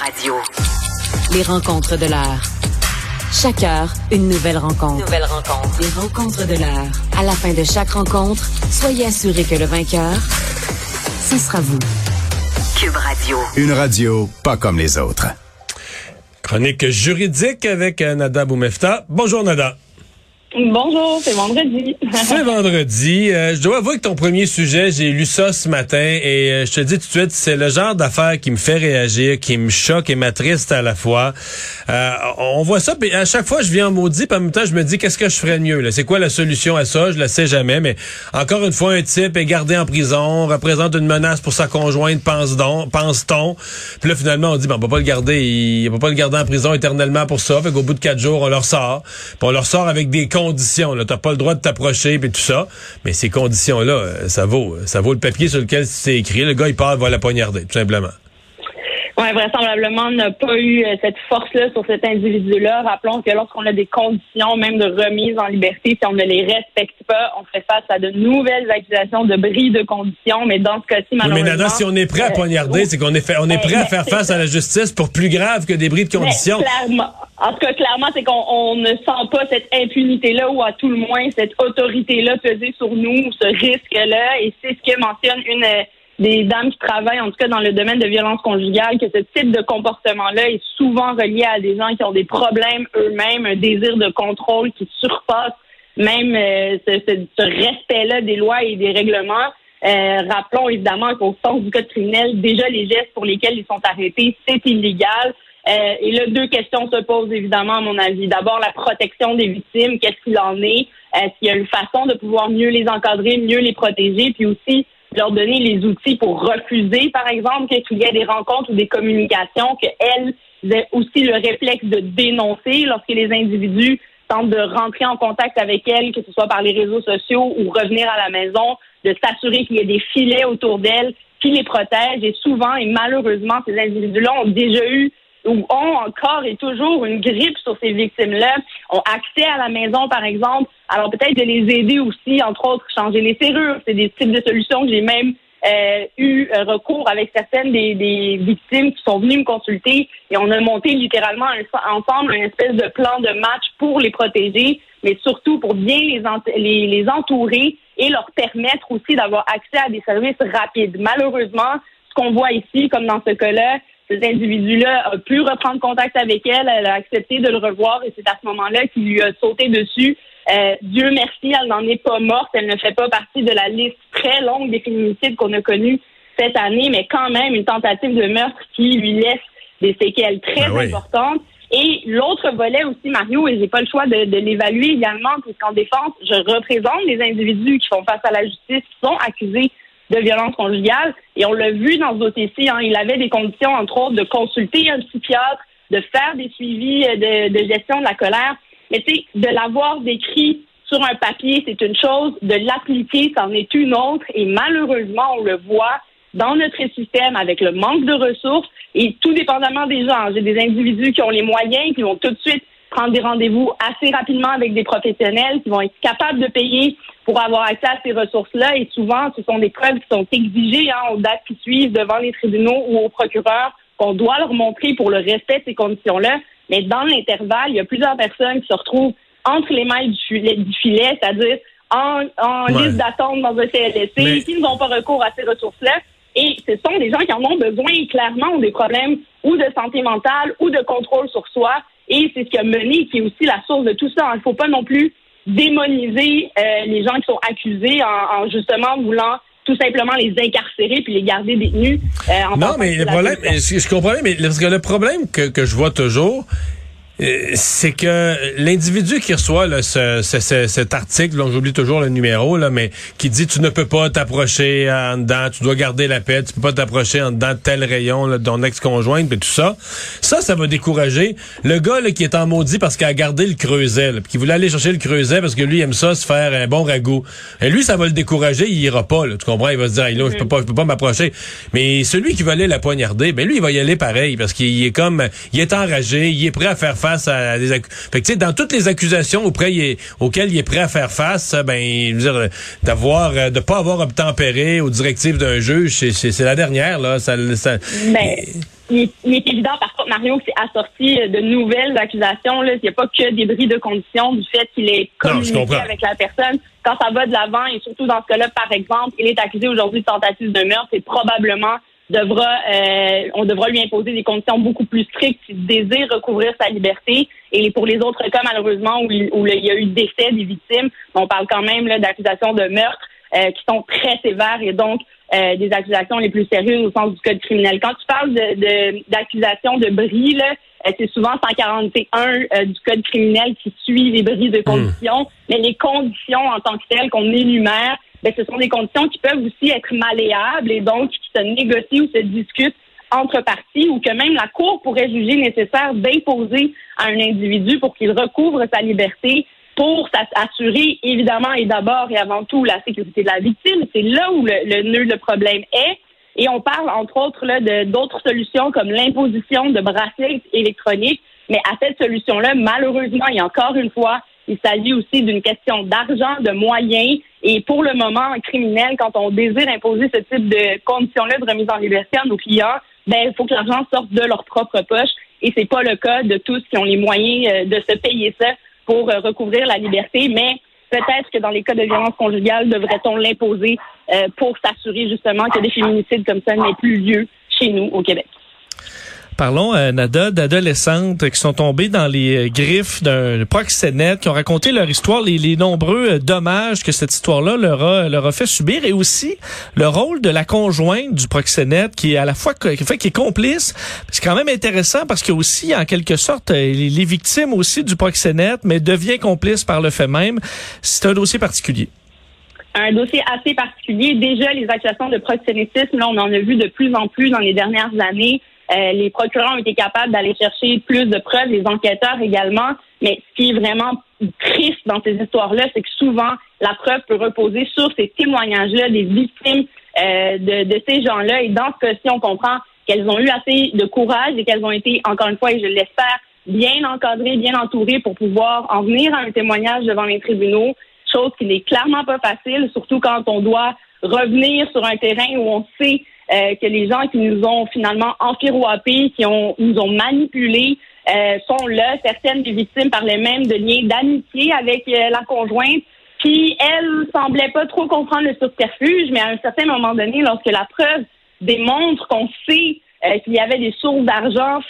Radio. Les rencontres de l'heure. Chaque heure, une nouvelle rencontre. Nouvelle rencontre. Les rencontres de l'heure. À la fin de chaque rencontre, soyez assurés que le vainqueur, ce sera vous. Cube Radio. Une radio pas comme les autres. Chronique juridique avec euh, Nada Boumefta. Bonjour Nada. Bonjour, c'est vendredi. C'est vendredi. Euh, je dois avouer que ton premier sujet, j'ai lu ça ce matin et euh, je te dis tout de suite, c'est le genre d'affaire qui me fait réagir, qui me choque et m'attriste à la fois. Euh, on voit ça, puis à chaque fois, je viens en maudit, puis en même temps, je me dis, qu'est-ce que je ferais mieux? C'est quoi la solution à ça? Je la sais jamais, mais encore une fois, un type est gardé en prison, représente une menace pour sa conjointe, pense-t-on? Pense puis là, finalement, on dit, ben, on peut pas le garder, il, on peut pas le garder en prison éternellement pour ça. Fait qu'au bout de quatre jours, on leur sort. Puis on leur sort avec des conditions. Tu n'as pas le droit de t'approcher et tout ça. Mais ces conditions-là, euh, ça vaut ça vaut le papier sur lequel c'est écrit. Le gars, il part, va la poignarder, tout simplement. Oui, vraisemblablement, on n'a pas eu euh, cette force-là sur cet individu-là. Rappelons que lorsqu'on a des conditions, même de remise en liberté, si on ne les respecte pas, on fait face à de nouvelles accusations de bris de conditions. Mais dans ce cas-ci, malheureusement... mais Nada, si on est prêt à euh, poignarder, c'est qu'on est, fait, on est prêt à faire face à la justice pour plus grave que des bris de conditions. clairement. En tout cas, clairement, c'est qu'on ne sent pas cette impunité-là ou à tout le moins cette autorité-là peser sur nous, ce risque-là. Et c'est ce que mentionne une des dames qui travaillent, en tout cas dans le domaine de violence conjugale, que ce type de comportement-là est souvent relié à des gens qui ont des problèmes eux-mêmes, un désir de contrôle qui surpasse même euh, ce, respect-là des lois et des règlements. Euh, rappelons évidemment qu'au sens du code criminel, déjà les gestes pour lesquels ils sont arrêtés, c'est illégal. Euh, et là, deux questions se posent évidemment à mon avis. D'abord, la protection des victimes, qu'est-ce qu'il en est? Est-ce qu'il y a une façon de pouvoir mieux les encadrer, mieux les protéger? Puis aussi, leur donner les outils pour refuser, par exemple, qu'il y ait des rencontres ou des communications, qu'elles aient aussi le réflexe de dénoncer lorsque les individus tentent de rentrer en contact avec elles, que ce soit par les réseaux sociaux ou revenir à la maison, de s'assurer qu'il y ait des filets autour d'elles qui les protègent. Et souvent, et malheureusement, ces individus-là ont déjà eu ou ont encore et toujours une grippe sur ces victimes-là, ont accès à la maison, par exemple. Alors peut-être de les aider aussi, entre autres, changer les serrures. C'est des types de solutions que j'ai même euh, eu euh, recours avec certaines des, des, victimes qui sont venues me consulter et on a monté littéralement ensemble un espèce de plan de match pour les protéger, mais surtout pour bien les, les, les entourer et leur permettre aussi d'avoir accès à des services rapides. Malheureusement, ce qu'on voit ici, comme dans ce cas-là, cet individu-là a pu reprendre contact avec elle, elle a accepté de le revoir et c'est à ce moment-là qu'il lui a sauté dessus. Euh, Dieu merci, elle n'en est pas morte, elle ne fait pas partie de la liste très longue des féminicides qu'on a connus cette année, mais quand même une tentative de meurtre qui lui laisse des séquelles très ben importantes. Et l'autre volet aussi, Mario, et j'ai pas le choix de, de l'évaluer également, puisqu'en défense, je représente les individus qui font face à la justice, qui sont accusés de violence conjugale. Et on l'a vu dans ce dossier-ci, hein, il avait des conditions, entre autres, de consulter un psychiatre, de faire des suivis euh, de, gestion de la colère. Mais tu sais, de l'avoir décrit sur un papier, c'est une chose, de l'appliquer, c'en est une autre. Et malheureusement, on le voit dans notre système avec le manque de ressources et tout dépendamment des gens. J'ai des individus qui ont les moyens, qui vont tout de suite prendre des rendez-vous assez rapidement avec des professionnels qui vont être capables de payer pour avoir accès à ces ressources-là. Et souvent, ce sont des preuves qui sont exigées hein, aux dates qui suivent devant les tribunaux ou aux procureurs qu'on doit leur montrer pour le respect de ces conditions-là. Mais dans l'intervalle, il y a plusieurs personnes qui se retrouvent entre les mailles du filet, c'est-à-dire en, liste d'attente dans un CLSC, qui n'ont pas recours à ces ressources-là. Et ce sont des gens qui en ont besoin, clairement, ont des problèmes ou de santé mentale ou de contrôle sur soi. Et c'est ce qui a mené, qui est aussi la source de tout ça. Il ne faut pas non plus démoniser euh, les gens qui sont accusés en, justement voulant tout simplement les incarcérer puis les garder détenus. Euh, non, mais le problème, je, je, comprends, mais parce que le problème que, que je vois toujours, c'est que l'individu qui reçoit là, ce, cet article, dont j'oublie toujours le numéro, là, mais qui dit tu ne peux pas t'approcher en dedans, tu dois garder la paix, tu peux pas t'approcher en dedans de tel rayon là, de ton ex-conjointe, et tout ça, ça, ça va décourager le gars là, qui est en maudit parce qu'il a gardé le creuset, puis qui voulait aller chercher le creuset parce que lui aime ça se faire un bon ragoût. Et lui, ça va le décourager, il ira pas, là, tu comprends? Il va se dire, là, je peux pas, je peux pas m'approcher. Mais celui qui va aller la poignarder, ben lui, il va y aller pareil parce qu'il est comme, il est enragé, il est prêt à faire face à des fait que, dans toutes les accusations auprès, auxquelles il est prêt à faire face, ben, je veux dire, d'avoir, euh, de pas avoir obtempéré aux directives d'un juge, c'est la dernière là. Ça, ben, il est, évident, par contre, Mario, que c'est assorti de nouvelles accusations. Il n'y a pas que des bris de conditions du fait qu'il est communiqué avec la personne. Quand ça va de l'avant, et surtout dans ce cas-là, par exemple, il est accusé aujourd'hui de tentative de meurtre, et probablement devra, euh, on devra lui imposer des conditions beaucoup plus strictes s'il désire recouvrir sa liberté. Et pour les autres cas, malheureusement, où il, où il y a eu décès des victimes, on parle quand même d'accusations de meurtre euh, qui sont très sévères et donc euh, des accusations les plus sérieuses au sens du code criminel. Quand tu parles d'accusations de, de, bris, euh, c'est souvent 141 du code criminel qui suit les bris de hmm. conditions, mais les conditions en tant que telles qu'on énumère, ben, ce sont des conditions qui peuvent aussi être malléables et donc qui se négocient ou se discutent entre parties ou que même la Cour pourrait juger nécessaire d'imposer à un individu pour qu'il recouvre sa liberté pour s'assurer évidemment et d'abord et avant tout la sécurité de la victime. C'est là où le, nœud le problème est. Et on parle entre autres là de d'autres solutions comme l'imposition de bracelets électroniques. Mais à cette solution-là, malheureusement, et encore une fois, il s'agit aussi d'une question d'argent, de moyens. Et pour le moment, criminel, quand on désire imposer ce type de conditions-là de remise en liberté à nos clients, ben, il faut que l'argent sorte de leur propre poche. Et c'est pas le cas de tous qui ont les moyens euh, de se payer ça pour euh, recouvrir la liberté. Mais peut-être que dans les cas de violence conjugale, devrait-on l'imposer euh, pour s'assurer justement que des féminicides comme ça n'aient plus lieu chez nous au Québec. Parlons, euh, Nada, d'adolescentes qui sont tombées dans les euh, griffes d'un proxénète, qui ont raconté leur histoire, les, nombreux euh, dommages que cette histoire-là leur a, leur a fait subir, et aussi le rôle de la conjointe du proxénète, qui est à la fois qui, fait, qui est complice. C'est quand même intéressant parce que aussi, en quelque sorte, les, les victimes aussi du proxénète, mais devient complice par le fait même. C'est un dossier particulier un dossier assez particulier. Déjà, les accusations de proxénétisme, là, on en a vu de plus en plus dans les dernières années. Euh, les procureurs ont été capables d'aller chercher plus de preuves, les enquêteurs également. Mais ce qui est vraiment triste dans ces histoires-là, c'est que souvent, la preuve peut reposer sur ces témoignages-là des victimes euh, de, de, ces gens-là. Et dans ce cas-ci, on comprend qu'elles ont eu assez de courage et qu'elles ont été, encore une fois, et je l'espère, bien encadrées, bien entourées pour pouvoir en venir à un témoignage devant les tribunaux, chose qui n'est clairement pas facile, surtout quand on doit revenir sur un terrain où on sait euh, que les gens qui nous ont finalement enfiroapés, qui ont, nous ont manipulés, euh, sont là. Certaines des victimes parlaient même de liens d'amitié avec euh, la conjointe. Puis elle semblait pas trop comprendre le subterfuge, mais à un certain moment donné, lorsque la preuve démontre qu'on sait qu'il y avait des sources d'argent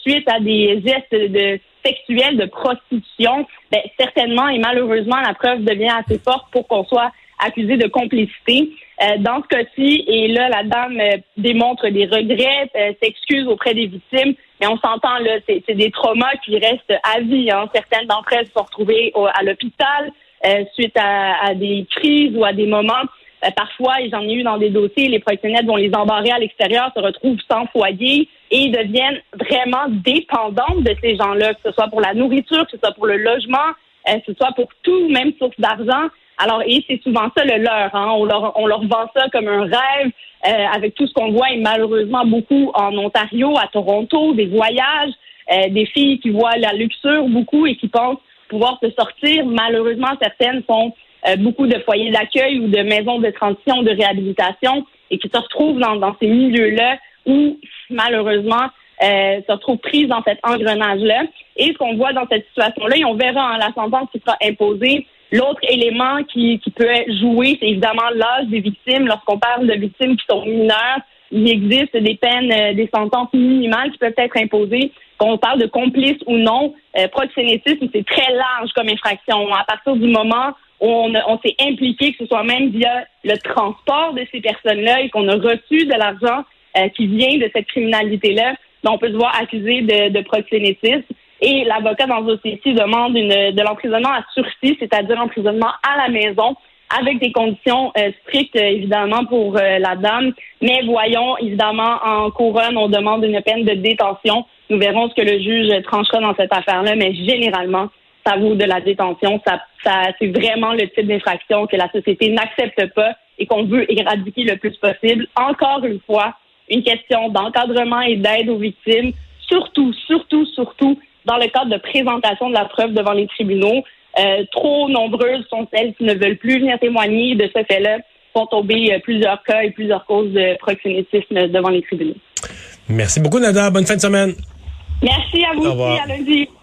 suite à des gestes de sexuels de prostitution, ben, certainement et malheureusement la preuve devient assez forte pour qu'on soit accusé de complicité. Euh, dans ce cas-ci, et là, la dame euh, démontre des regrets, euh, s'excuse auprès des victimes, mais on s'entend là, c'est des traumas qui restent à vie. Hein. Certaines d'entre elles se sont retrouvées à l'hôpital suite à, des crises ou à des moments. parfois, et j'en ai eu dans des dossiers, les professionnels vont les embarrer à l'extérieur, se retrouvent sans foyer et deviennent vraiment dépendantes de ces gens-là, que ce soit pour la nourriture, que ce soit pour le logement, que ce soit pour tout, même source d'argent. Alors, et c'est souvent ça le leur. Hein. On, leur on leur vend ça comme un rêve euh, avec tout ce qu'on voit et malheureusement beaucoup en Ontario, à Toronto, des voyages, euh, des filles qui voient la luxure beaucoup et qui pensent pouvoir se sortir. Malheureusement, certaines font euh, beaucoup de foyers d'accueil ou de maisons de transition, de réhabilitation et qui se retrouvent dans, dans ces milieux-là où malheureusement euh, se retrouvent prises dans cet engrenage-là. Et ce qu'on voit dans cette situation-là, et on verra en la sentence qui sera imposée, L'autre élément qui, qui peut jouer, c'est évidemment l'âge des victimes. Lorsqu'on parle de victimes qui sont mineures, il existe des peines, euh, des sentences minimales qui peuvent être imposées. Qu'on parle de complice ou non, euh, proxénétisme, c'est très large comme infraction. À partir du moment où on, on s'est impliqué, que ce soit même via le transport de ces personnes-là et qu'on a reçu de l'argent euh, qui vient de cette criminalité-là, ben, on peut se voir accusé de, de proxénétisme. Et l'avocat dans ce dossier-ci demande une, de l'emprisonnement à sursis, c'est-à-dire emprisonnement à la maison, avec des conditions euh, strictes, évidemment, pour euh, la dame. Mais voyons, évidemment, en couronne, on demande une peine de détention. Nous verrons ce que le juge tranchera dans cette affaire-là, mais généralement, ça vaut de la détention. Ça, ça, c'est vraiment le type d'infraction que la société n'accepte pas et qu'on veut éradiquer le plus possible. Encore une fois, une question d'encadrement et d'aide aux victimes. Surtout, surtout, surtout, dans le cadre de présentation de la preuve devant les tribunaux. Euh, trop nombreuses sont celles qui ne veulent plus venir témoigner de ce fait-là. font tomber plusieurs cas et plusieurs causes de proxénétisme devant les tribunaux. Merci beaucoup, Nada. Bonne fin de semaine. Merci à vous aussi. À lundi. Au.